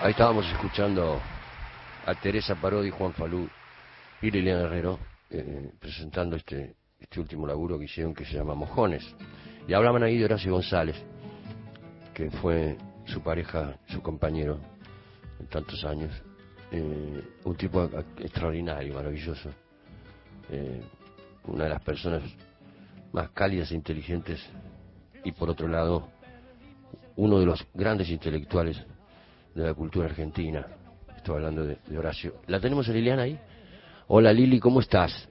Ahí estábamos escuchando a Teresa Parodi, Juan Falú y Liliana Herrero eh, presentando este, este último laburo que hicieron que se llama Mojones. Y hablaban ahí de Horacio González, que fue su pareja, su compañero en tantos años. Eh, un tipo extraordinario, maravilloso. Eh, una de las personas más cálidas e inteligentes y por otro lado uno de los grandes intelectuales de la cultura argentina. Estoy hablando de, Horacio. ¿La tenemos a Liliana ahí? Hola Lili, ¿cómo estás?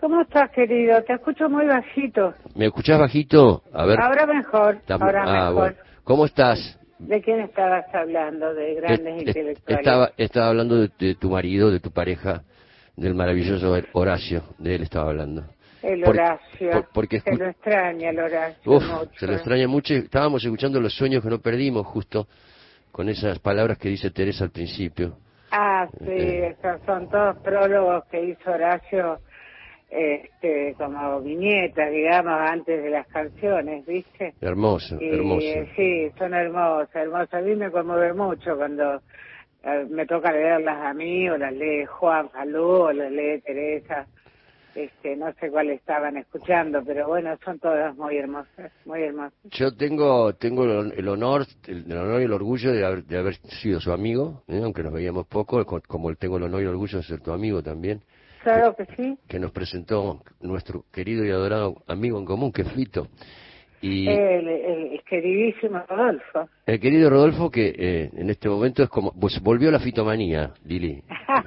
¿Cómo estás, querido? Te escucho muy bajito. ¿Me escuchás bajito? A ver. Ahora mejor. Ahora ah, mejor. ¿Cómo estás? ¿De quién estabas hablando? ¿De grandes intelectuales? Estaba, estaba hablando de, tu marido, de tu pareja, del maravilloso Horacio. De él estaba hablando. El Horacio. porque se lo extraña el Horacio. Uf, se lo extraña mucho. Estábamos escuchando los sueños que no perdimos justo con esas palabras que dice Teresa al principio. Ah, sí, eh, esos son todos prólogos que hizo Horacio este, como viñetas, digamos, antes de las canciones, ¿viste? Hermoso, hermoso. Sí, son hermosas, hermosas. A mí me conmueve mucho cuando eh, me toca leerlas a mí, o las lee Juan Falú, o las lee Teresa este, no sé cuál estaban escuchando, pero bueno, son todas muy hermosas, muy hermosas. Yo tengo tengo el honor, el, honor y el orgullo de haber, de haber sido su amigo, ¿eh? aunque nos veíamos poco, como tengo el honor y el orgullo de ser tu amigo también. Claro que, sí. Que nos presentó nuestro querido y adorado amigo en común, que es Fito. Y el, queridísimo Rodolfo. El querido Rodolfo que eh, en este momento es como, pues volvió la fitomanía, Lili.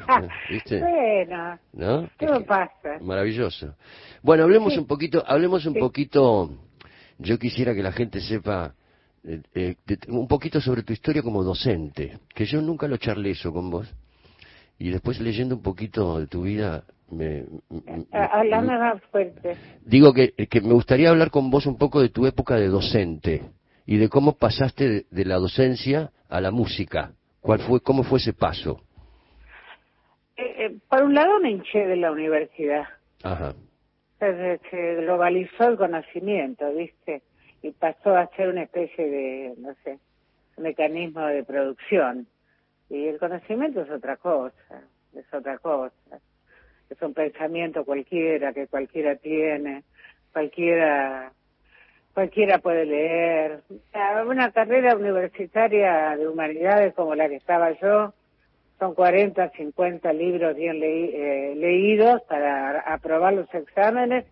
¿Viste? Bueno, ¿no? ¿Qué pasa? Maravilloso. Bueno, hablemos un poquito, hablemos un poquito, yo quisiera que la gente sepa eh, eh, un poquito sobre tu historia como docente, que yo nunca lo charlé eso con vos. Y después leyendo un poquito de tu vida, me, Hablame más fuerte. Digo que, que, me gustaría hablar con vos un poco de tu época de docente y de cómo pasaste de, la docencia a la música. ¿Cuál fue, cómo fue ese paso? Eh, eh, por un lado me hinché de la universidad. Ajá. Se, globalizó el conocimiento, ¿viste? Y pasó a ser una especie de, no sé, mecanismo de producción. Y el conocimiento es otra cosa, es otra cosa es un pensamiento cualquiera que cualquiera tiene, cualquiera cualquiera puede leer. Una carrera universitaria de humanidades como la que estaba yo, son 40, 50 libros bien eh, leídos para aprobar los exámenes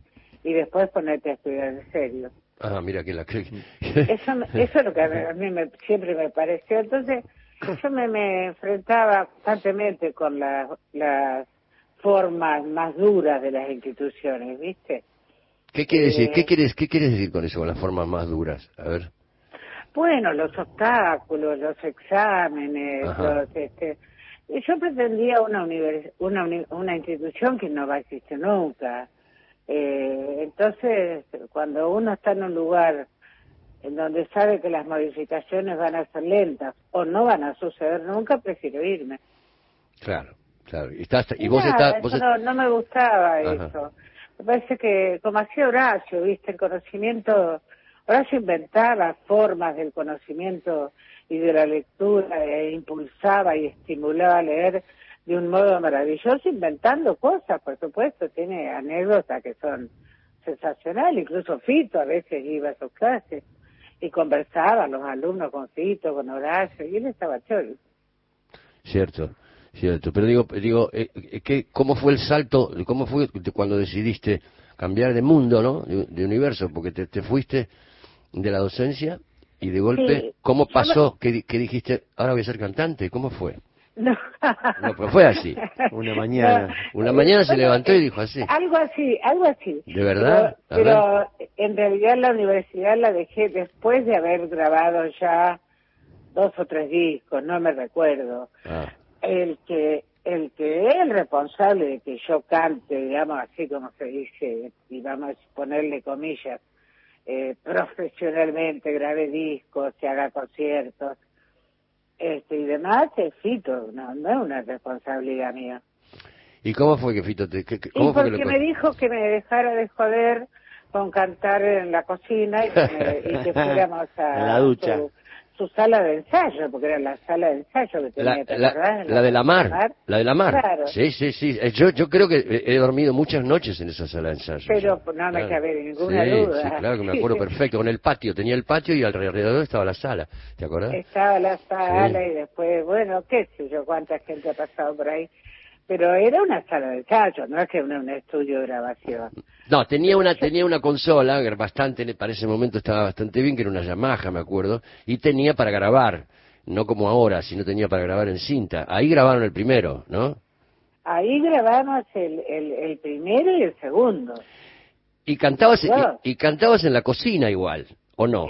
y después ponerte a estudiar en serio. Ah, mira que la eso, eso es lo que a mí, me, siempre me pareció. Entonces, yo me, me enfrentaba constantemente con las formas más duras de las instituciones, ¿viste? ¿Qué quiere decir? ¿Qué eh, quieres, qué quieres decir con eso, con las formas más duras? A ver. Bueno, los obstáculos, los exámenes, los, este, yo pretendía una, una, una institución que no va a existir nunca. Eh, entonces, cuando uno está en un lugar en donde sabe que las modificaciones van a ser lentas o no van a suceder nunca, prefiero irme. Claro. Claro, y, y vos estás... No, me gustaba eso. Me parece que, como hacía Horacio, viste, el conocimiento... Horacio inventaba formas del conocimiento y de la lectura e impulsaba y estimulaba a leer de un modo maravilloso, inventando cosas, por supuesto, tiene anécdotas que son sensacionales, incluso Fito a veces iba a sus clases y conversaba los alumnos con Fito, con Horacio, y él estaba cholo. Cierto. Cierto, pero digo, digo eh, eh ¿cómo fue el salto, cómo fue cuando decidiste cambiar de mundo, ¿no? De, universo, porque te, fuiste de la docencia y de golpe, ¿cómo pasó que, dijiste, ahora voy a ser cantante? ¿Cómo fue? No. no, pues fue así. Una mañana, una mañana se levantó y dijo así. Algo así, algo así. ¿De verdad? Pero, en realidad la universidad la dejé después de haber grabado ya dos o tres discos, no me recuerdo. Ah el que el que es el responsable de que yo cante, digamos así como se dice, y vamos a ponerle comillas, eh, profesionalmente, grabe discos, se haga conciertos, este y demás, es Fito, no, no es una responsabilidad mía. ¿Y cómo fue que Fito te... y porque me dijo que me dejara de joder con cantar en la cocina y que, fuéramos a... la ducha. su sala de ensayo, porque era la sala de ensayo que tenía, la, la, de la mar, la de la mar. Sí, sí, sí. Eh, yo, yo creo que he dormido muchas noches en esa sala de ensayo. Pero no me cabe ninguna duda. Sí, claro que me acuerdo perfecto. Con el patio, tenía el patio y alrededor estaba la sala. ¿Te acuerdas? Estaba la sala y después, bueno, qué sé yo, cuánta gente ha pasado por ahí pero era una sala de ensayo, no es que un, un estudio de grabación. No, tenía una tenía una consola, bastante, para ese momento estaba bastante bien, que era una Yamaha, me acuerdo, y tenía para grabar, no como ahora, sino tenía para grabar en cinta. Ahí grabaron el primero, ¿no? Ahí grabamos el, el, primero y el segundo. Y cantabas, y cantabas en la cocina igual. ¿O no?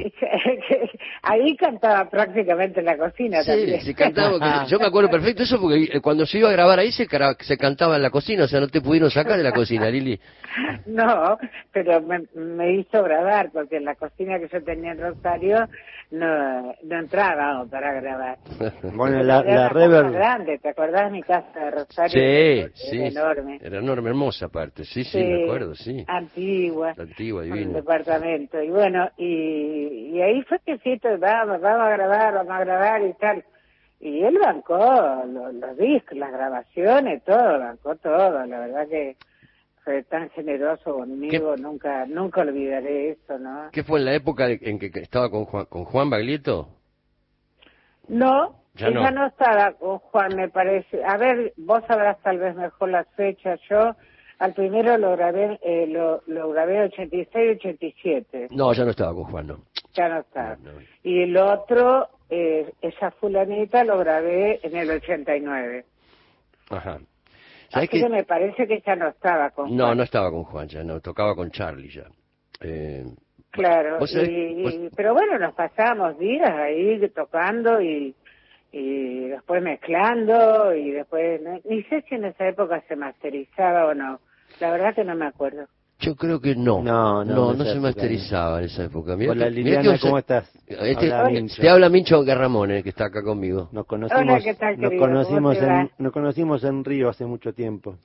Ahí cantaba prácticamente en la cocina sí, también. Sí, cantaba, yo me acuerdo perfecto eso porque eh, cuando se iba a grabar ahí se, se cantaba en la cocina, o sea, no te pudieron sacar de la cocina, Lili. No, pero me, hizo grabar porque en la cocina que yo tenía en Rosario no, no entraba para grabar. Bueno, la, la rever... grande, ¿te acordás mi casa de Rosario? Sí, sí. Era enorme. Era enorme, hermosa aparte, sí, sí, me acuerdo, sí. Antigua. Antigua, divina. Un departamento. Y bueno, y, y ahí fue que sí, vamos, vamos a grabar, vamos a grabar y tal. Y él bancó los, discos, las grabaciones, todo, bancó todo. La verdad que tan generoso conmigo, nunca nunca olvidaré eso, ¿no? ¿Qué fue en la época en que estaba con Juan, con Juan Baglietto? No, ya ella no. estaba con Juan, me parece. A ver, vos sabrás tal vez mejor las fechas. Yo al primero lo grabé, eh, lo, lo grabé 86 87. No, ya no estaba con Juan, no. Ya no estaba. Y el otro, eh, esa fulanita, lo grabé en el 89. Ajá. Así que... me parece que ya no estaba con Juan. No, no estaba con Juan, ya no, tocaba con Charlie ya. Eh, claro, pero bueno, nos pasamos días ahí tocando y, y después mezclando y después, ni sé si en esa época se masterizaba o no. La verdad que no me acuerdo. Yo creo que no. No, no, no, se masterizaba en esa época. Hola Liliana, ¿cómo estás? Este, te habla Mincho Garramón, eh, que está acá conmigo. Nos conocimos, nos conocimos en, nos conocimos en Río hace mucho tiempo.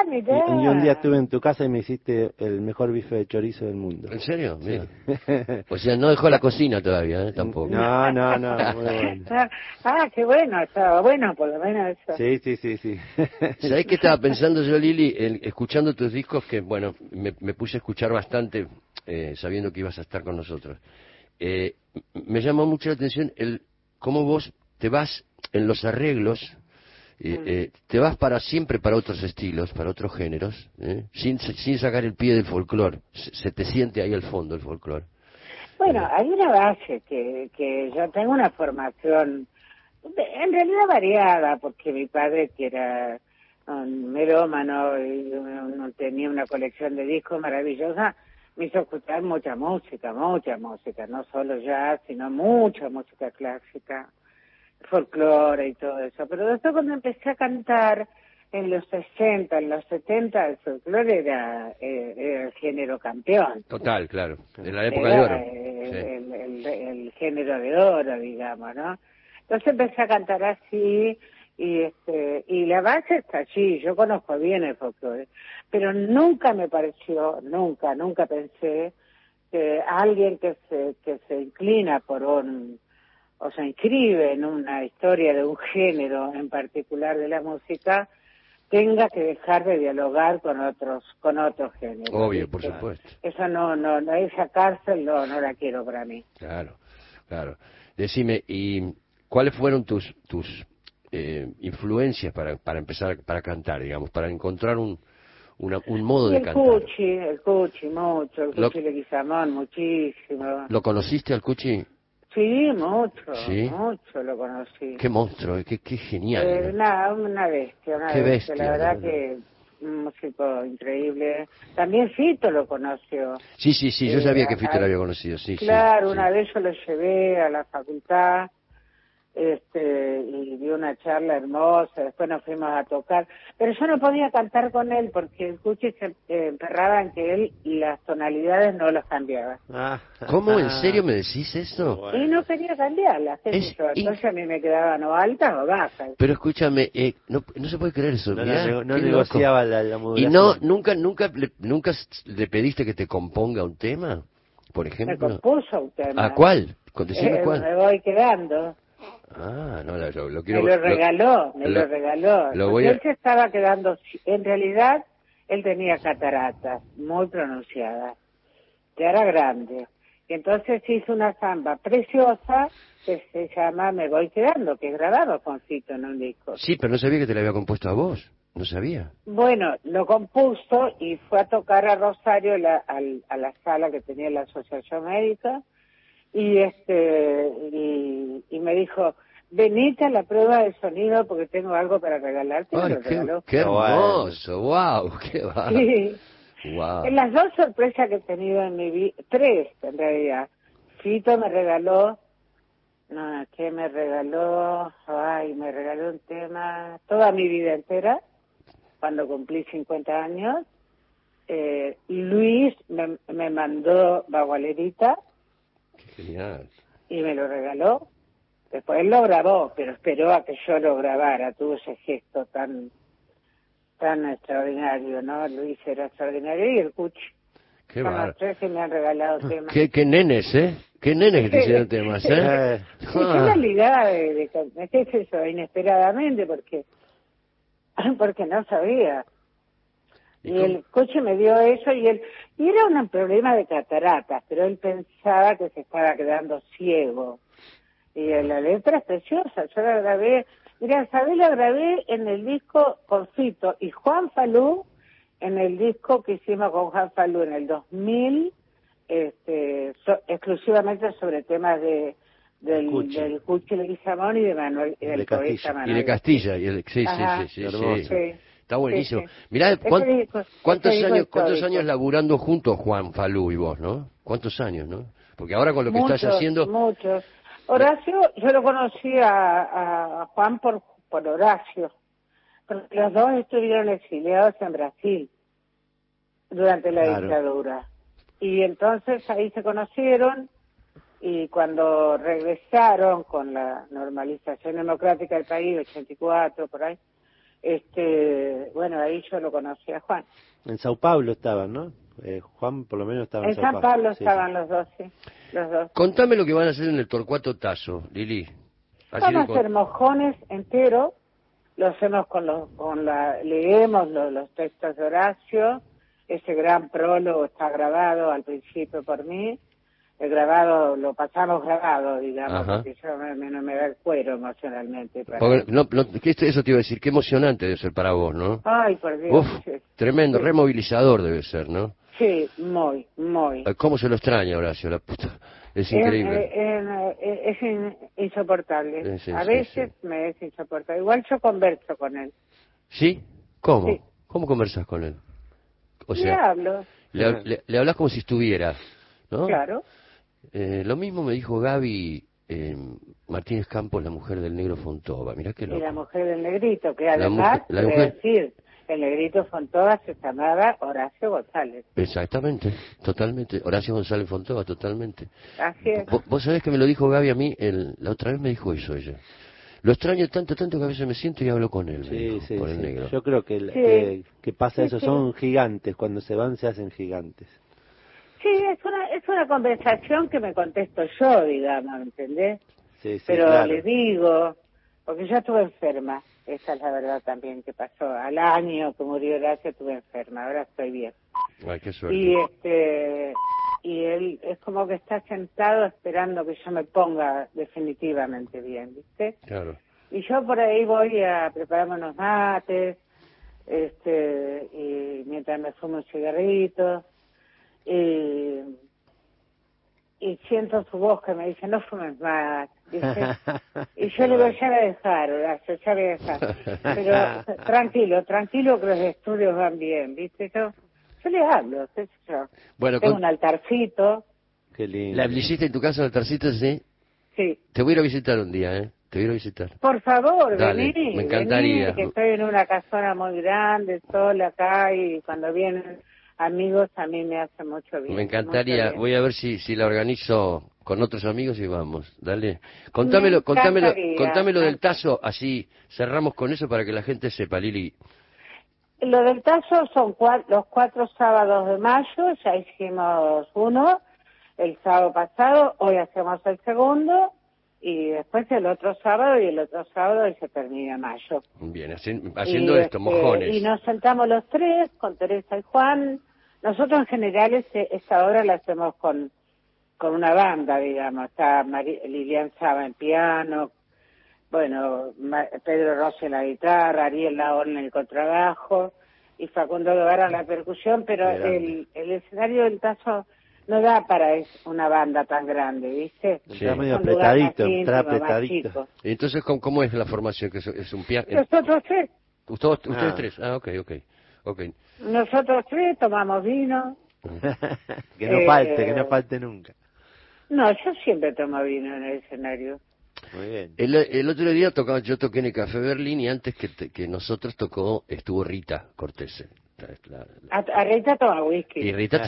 Ah. Y, un día estuve en tu casa y me hiciste el mejor bife de chorizo del mundo. ¿En serio? Mira. o sea, no dejó la cocina todavía, ¿eh? Tampoco. No, no, no. ah, qué bueno, estaba bueno por lo menos eso. Sí, sí, sí, sí. ¿Sabés qué estaba pensando yo, Lili? escuchando tus discos, que bueno, me, puse a escuchar bastante eh, sabiendo que ibas a estar con nosotros. Eh, me llamó mucho la atención el cómo vos te vas en los arreglos eh, mm. eh, te vas para siempre para otros estilos, para otros géneros, ¿eh? sin, sin sacar el pie del folclore. Se, te siente ahí al fondo el folclore. Bueno, hay una base que, que yo tengo una formación, en realidad variada, porque mi padre, que era un melómano y tenía una colección de discos maravillosa, me hizo escuchar mucha música, mucha música, no solo jazz, sino mucha música clásica folclore y todo eso. Pero después cuando empecé a cantar en los 60, en los 70, el folclore era, eh, el género campeón. Total, claro, en la época de oro. El, género de oro, digamos, ¿no? Entonces empecé a cantar así y este y la base está allí, yo conozco bien el folclore, pero nunca me pareció, nunca, nunca pensé que alguien que se que se inclina por un o se inscribe en una historia de un género en particular de la música, tenga que dejar de dialogar con otros con otros géneros. Obvio, por supuesto. Eso no, no, no, esa cárcel no, no la quiero para mí. Claro, claro. Decime, ¿y cuáles fueron tus tus eh, influencias para, para empezar, para cantar, digamos, para encontrar un, un modo de cantar? El Cuchi, el Cuchi, mucho, el Cuchi de Guizamón, muchísimo. ¿Lo conociste al Cuchi? Sí, mucho, mucho lo conocí. Qué monstruo, qué, qué genial. Eh, una, una bestia, una bestia, La verdad que un músico increíble. También Fito lo conoció. Sí, sí, sí, yo sabía que Fito lo había conocido, sí. Claro, una vez yo lo llevé a la facultad este y dio una charla hermosa, después nos fuimos a tocar, pero yo no podía cantar con él porque el cuchi se eh, emperraba en que él las tonalidades no las cambiaba. Ah. ¿Cómo? ¿En serio me decís eso? Y no quería cambiarlas, entonces a mí me quedaban o altas o bajas. Pero escúchame, eh, no, no se puede creer eso, no, no, negociaba la, la ¿Y no, nunca, nunca, le, nunca le pediste que te componga un tema? Por ejemplo. Me compuso un tema. ¿A cuál? Eh, cuál. Me voy quedando. Ah, no, lo, quiero... Me lo regaló, me lo, regaló. Lo Él se estaba quedando... En realidad, él tenía cataratas muy pronunciadas. Ya era grande. Y entonces hizo una samba preciosa que se llama Me voy quedando, que es grabado con Fito en un disco. Sí, pero no sabía que te la había compuesto a vos. No sabía. Bueno, lo compuso y fue a tocar a Rosario a la sala que tenía la Asociación Médica y este y, me dijo venite a la prueba de sonido porque tengo algo para regalarte. qué, hermoso, wow, qué va. Wow. En las dos sorpresas que he tenido en mi vida, tres en realidad. Fito me regaló, no, ¿qué me regaló? Ay, me regaló un tema toda mi vida entera, cuando cumplí 50 años. Eh, Luis me, me mandó Bagualerita. Genial. Y me lo regaló. Después él lo grabó, pero esperó a que yo lo grabara. Tuvo ese gesto tan tan extraordinario, ¿no? Luis era extraordinario y el Cuchi. Qué los tres que me han regalado temas. Qué, qué nenes, ¿eh? Qué nenes que te hicieron temas, ¿eh? es una ligada de, de, ¿qué es eso? Inesperadamente, porque, porque no sabía. Y, el coche me dio eso y él, y era un problema de cataratas, pero él pensaba que se estaba quedando ciego. Y la letra es preciosa, yo la grabé Mira, Sabés la grabé en el disco con Fito y Juan Falú, en el disco que hicimos con Juan Falú en el 2000, este, exclusivamente sobre temas de del, Cuchi. del Cuchi Leguizamón y de Manuel y del Castilla. Manuel. Y de Castilla, y el, sí, sí, sí, sí, Está buenísimo. Mirá, ¿cuántos, años, ¿cuántos años laburando juntos Juan Falú y vos, no? ¿Cuántos años, no? Porque ahora con lo que estás haciendo... Muchos, Horacio, yo lo conocí a, Juan por, por Horacio, porque los dos estuvieron exiliados en Brasil durante la dictadura. Y entonces ahí se conocieron y cuando regresaron con la normalización democrática del país, 84 por ahí, este, bueno, ahí yo lo conocí a Juan. En Sao Paulo estaban, ¿no? Eh, Juan por lo menos estaba en, en Sao Paulo. estaban los dos, sí. Contame lo que van a hacer en el Torcuato Tazo, Lili. Van a hacer mojones enteros, lo hacemos con los, con la, leemos los, textos de Horacio, ese gran prólogo está grabado al principio por mí, el grabado, lo pasamos grabado, digamos, porque yo me, no me da el cuero emocionalmente. no, eso te iba a decir, qué emocionante debe ser para vos, ¿no? Ay, por Dios. tremendo, removilizador debe ser, ¿no? Sí, muy, muy. ¿Cómo se lo extraña, Horacio? La puta. Es increíble. Es, insoportable. a veces me es insoportable. Igual yo converso con él. ¿Sí? ¿Cómo? ¿Cómo conversas con él? O sea, le hablo. Le, hablas como si estuviera, ¿no? Claro. Eh, lo mismo me dijo Gaby eh, Martínez Campos, la mujer del negro Fontova. Mira qué loco. Y la mujer del negrito, que además, la decir, el negrito Fontova se llamaba Horacio González. Exactamente, totalmente. Horacio González Fontova, totalmente. Así es. ¿Vos, sabés que me lo dijo Gaby a mí, el, la otra vez me dijo eso ella. Lo extraño tanto, tanto que a veces me siento y hablo con él, sí, sí, el negro. Yo creo que, que, pasa eso, son gigantes, cuando se van se hacen gigantes. Sí, es una, es una conversación que me contesto yo, digamos, ¿entendés? Sí, sí, Pero le digo, porque yo estuve enferma esa es la verdad también que pasó. Al año que murió Horacio estuve enferma, ahora estoy bien. Ay, qué suerte. Y, este, y él es como que está sentado esperando que yo me ponga definitivamente bien, ¿viste? Claro. Y yo por ahí voy a prepararme unos mates, este, y mientras me fumo un cigarrito, y y siento su voz que me dice, no fumes más. Y yo le digo, ya voy a dejar, Horacio, ya voy a dejar. Pero tranquilo, tranquilo que los estudios van bien, ¿viste? Yo, yo le hablo, yo. Bueno, Tengo un altarcito. Qué lindo. ¿La hiciste en tu casa, el altarcito, sí? Sí. Te voy a ir a visitar un día, ¿eh? Te voy a ir a visitar. Por favor, vení. Me encantaría. que estoy en una casona muy grande, sola acá, y cuando vienen amigos a mí me hace mucho bien. Me encantaría, voy a ver si, si la organizo con otros amigos y vamos, dale. Contámelo, contámelo, contámelo del tazo, así cerramos con eso para que la gente sepa, Lili. Lo del tazo son los cuatro sábados de mayo, ya hicimos uno, el sábado pasado, hoy hacemos el segundo y después el otro sábado y el otro sábado y se termina mayo. Bien, haciendo esto, este, mojones. Y nos sentamos los tres con Teresa y Juan. Nosotros en general este, esta obra la hacemos con, con una banda, digamos. Está Lilian Saba en piano, bueno, Pedro Rossi en la guitarra, Ariel Laón en el contrabajo y Facundo Guevara en la percusión, pero el, el escenario del Tazo no da para una banda tan grande, ¿viste? Sí. Está medio apretadito, está apretadito. Entonces, ¿cómo, ¿cómo, es la formación? ¿Que es, un piano? Nosotros tres. ¿Ustedes, ustedes ah. tres? Ah, ok, ok. Okay. Nosotros tres tomamos vino. que no falte, que no eh, falte nunca. No, yo siempre tomo vino en el escenario. Muy bien. El, el, otro día tocaba, yo toqué en el Café Berlín y antes que, que nosotros tocó, estuvo Rita Cortés. A, Rita toma whisky. Y Rita,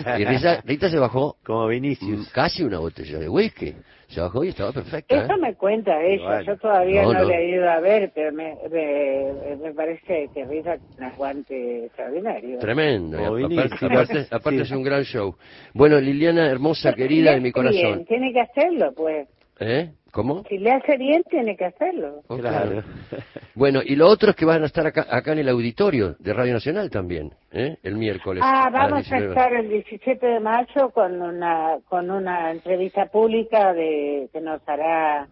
Rita, se bajó. Como Vinicius. Casi una botella de whisky. Se bajó y estaba perfecta. Eso ¿eh? me cuenta ella. Yo todavía no, le he ido a ver, pero me, me, parece que Rita un aguante extraordinario. Tremendo. Aparte, aparte, es un gran show. Bueno, Liliana, hermosa, querida de mi corazón. tiene que hacerlo, pues. ¿Eh? ¿Cómo? Si le hace bien, tiene que hacerlo. Oh, claro. bueno, y lo otro es que van a estar acá, acá en el auditorio de Radio Nacional también, ¿eh? el miércoles. Ah, vamos a, estar el 17 de mayo con una con una entrevista pública de que nos hará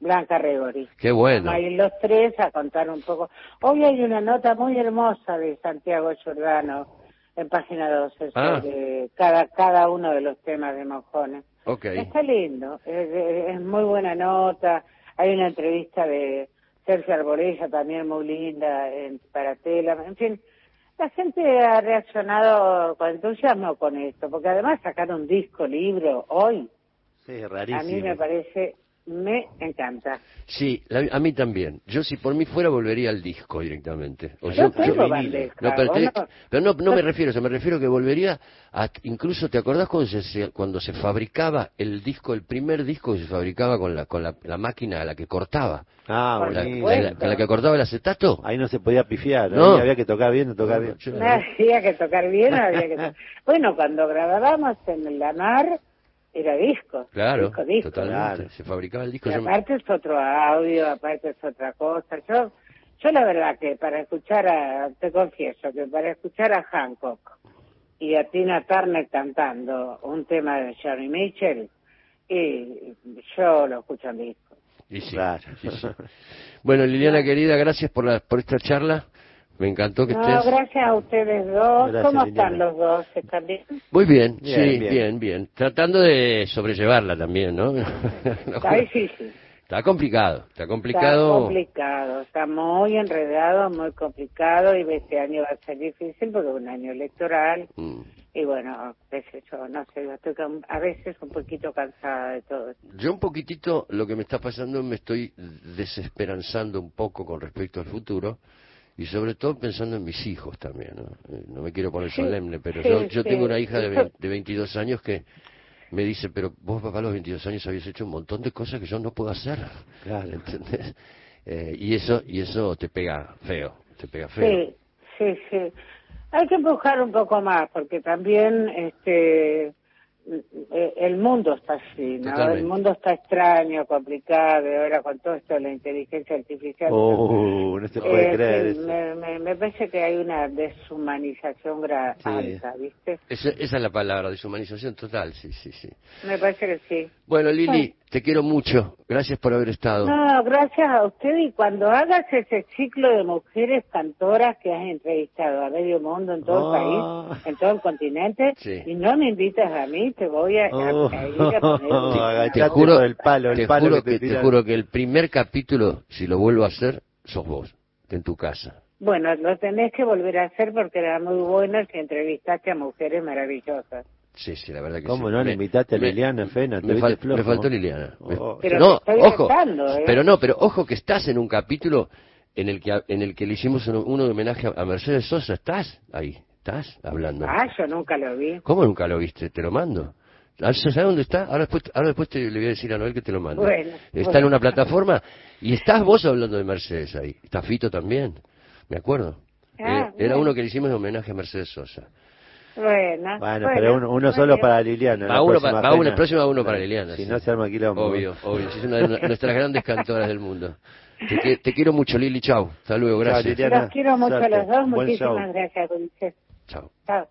Blanca Regori. Qué bueno. Vamos a ir los tres a contar un poco. Hoy hay una nota muy hermosa de Santiago Giordano en página 12 ah. sobre cada, cada uno de los temas de Mojones. Está lindo, es, muy buena nota. Hay una entrevista de Sergio Arborella también muy linda en, para Tela. En fin, la gente ha reaccionado con entusiasmo con esto, porque además sacar un disco, libro, hoy, sí, rarísimo. a mí me parece me encanta. Sí, a mí también. Yo si por mí fuera volvería al disco directamente. O yo, tengo no, pero, no, no, me refiero, se me refiero que volvería a, incluso te acordás cuando se, cuando se fabricaba el disco, el primer disco que se fabricaba con la con la, máquina a la que cortaba. Ah, la, con la que cortaba el acetato. Ahí no se podía pifiar, no. había que tocar bien, tocar bien. había que tocar bien, había que Bueno, cuando grabábamos en la mar era disco. Claro, totalmente. Se fabricaba el disco. Y aparte es otro audio, aparte es otra cosa. Yo, yo la verdad que para escuchar a, te confieso que para escuchar a Hancock y a Tina Turner cantando un tema de Johnny Mitchell, y yo lo escucho en disco. Y sí, Bueno, Liliana querida, gracias por, la, por esta charla. Me encantó que no, estés. gracias a ustedes dos. ¿Cómo están los dos? ¿Están bien? Muy bien, sí, bien. bien, Tratando de sobrellevarla también, ¿no? Está difícil. Está complicado, está complicado. Está complicado, está muy enredado, muy complicado y este año va a ser difícil porque es un año electoral. Mm. Y bueno, yo, no sé, estoy a veces un poquito cansada de todo. Yo un poquitito, lo que me está pasando, me estoy desesperanzando un poco con respecto al futuro y sobre todo pensando en mis hijos también. No, eh, no me quiero poner solemne, pero yo, yo tengo una hija de, de 22 años que me dice, pero vos papá a los 22 años habías hecho un montón de cosas que yo no puedo hacer. Claro. ¿Entendés? Eh, y eso y eso te pega feo, te pega feo. Sí, sí, sí. Hay que empujar un poco más porque también este el mundo está así, ¿no? El mundo está extraño, complicado, ahora con todo esto de la inteligencia artificial. Oh, no se puede eh, creer. Me, me, parece que hay una deshumanización alta, ¿viste? Esa, esa, es la palabra, deshumanización total, sí, sí, sí. Me parece que sí. Bueno, Lili, te quiero mucho. Gracias por haber estado. No, gracias a usted y cuando hagas ese ciclo de mujeres cantoras que has entrevistado a medio mundo en todo el ah. país, en todo el continente, y no me invitas a mí, te voy a, oh. ir a poner... te, juro, el palo, el palo que, te, juro que el primer capítulo, si lo vuelvo a hacer, sos vos, en tu casa. Bueno, lo tenés que volver a hacer porque era muy bueno si entrevistaste a mujeres maravillosas. Sí, sí, la verdad que ¿Cómo no? Le invitaste a Liliana, Fena, me, me, faltó Liliana. Oh. Pero no, ojo, ¿eh? pero no, pero ojo que estás en un capítulo en el que en el que le hicimos uno, uno de homenaje a Mercedes Sosa. ¿Estás ahí? ¿Estás hablando? Ah, yo nunca lo vi. ¿Cómo nunca lo viste? Te lo mando. Ah, ¿Sabes dónde está? Ahora después, ahora después te, le voy a decir a Noel que te lo mando. está en una plataforma y estás vos hablando de Mercedes ahí. Está Fito también, me acuerdo. Ah, eh, era uno que le hicimos de homenaje a Mercedes Sosa. Bueno, bueno, pero uno, uno solo para Liliana. Va uno, va uno, el próximo va uno para Liliana. Si no se arma quilombo. Obvio, obvio. Es una de nuestras grandes cantoras del mundo. Te, te, quiero mucho, Lili. Chau. Hasta luego. Gracias. Los quiero mucho a los dos. Muchísimas gracias, Chao. Chao.